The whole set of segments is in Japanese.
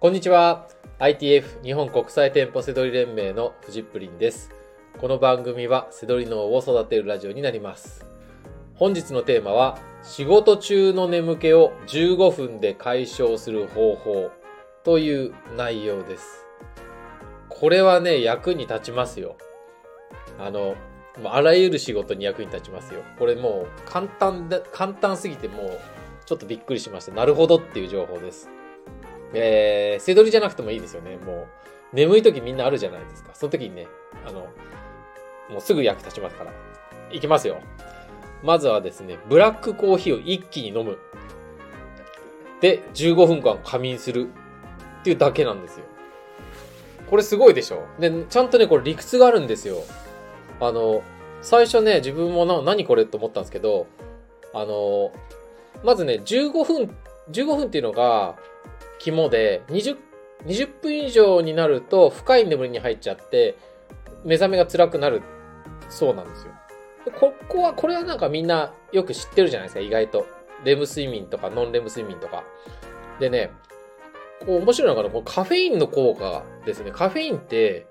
こんにちは。ITF 日本国際店舗セドリ連盟のフジップリンです。この番組はセドリ脳を育てるラジオになります。本日のテーマは仕事中の眠気を15分で解消する方法という内容です。これはね、役に立ちますよ。あの、あらゆる仕事に役に立ちますよ。これもう簡単で、簡単すぎてもうちょっとびっくりしました。なるほどっていう情報です。えー、背取りじゃなくてもいいですよね。もう、眠い時みんなあるじゃないですか。その時にね、あの、もうすぐ役立ちますから。いきますよ。まずはですね、ブラックコーヒーを一気に飲む。で、15分間仮眠する。っていうだけなんですよ。これすごいでしょで、ちゃんとね、これ理屈があるんですよ。あの、最初ね、自分もな、何これと思ったんですけど、あの、まずね、15分、15分っていうのが、肝で、20、20分以上になると深い眠りに入っちゃって、目覚めが辛くなるそうなんですよ。ここは、これはなんかみんなよく知ってるじゃないですか、意外と。レム睡眠とかノンレム睡眠とか。でね、こう面白いのが、このカフェインの効果ですね。カフェインって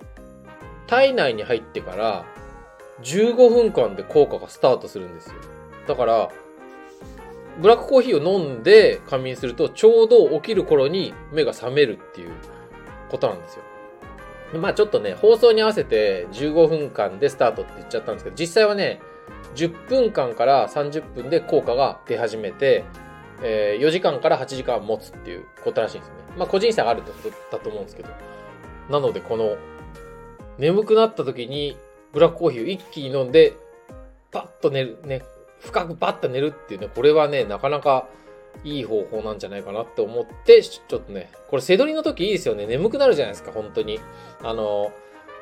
体内に入ってから15分間で効果がスタートするんですよ。だから、ブラックコーヒーを飲んで仮眠するとちょうど起きる頃に目が覚めるっていうことなんですよ。まあちょっとね、放送に合わせて15分間でスタートって言っちゃったんですけど、実際はね、10分間から30分で効果が出始めて、えー4時間から8時間持つっていうことらしいんですよね。まあ個人差があるってことだと思うんですけど。なのでこの、眠くなった時にブラックコーヒーを一気に飲んで、パッと寝る、ね、深くパッと寝るっていうね、これはね、なかなかいい方法なんじゃないかなって思って、ちょっとね、これ、背取りの時いいですよね。眠くなるじゃないですか、本当に。あの、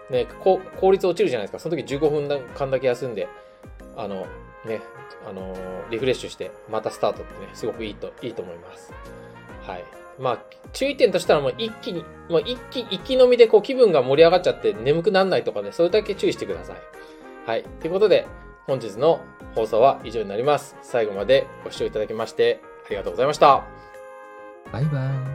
ね、効率落ちるじゃないですか。その時15分間だけ休んで、あの、ね、あの、リフレッシュして、またスタートってね、すごくいいと、いいと思います。はい。まあ、注意点としたらもう一気に、もう一気、一気飲みでこう気分が盛り上がっちゃって眠くならないとかね、それだけ注意してください。はい。ということで、本日の放送は以上になります。最後までご視聴いただきましてありがとうございました。バイバイ。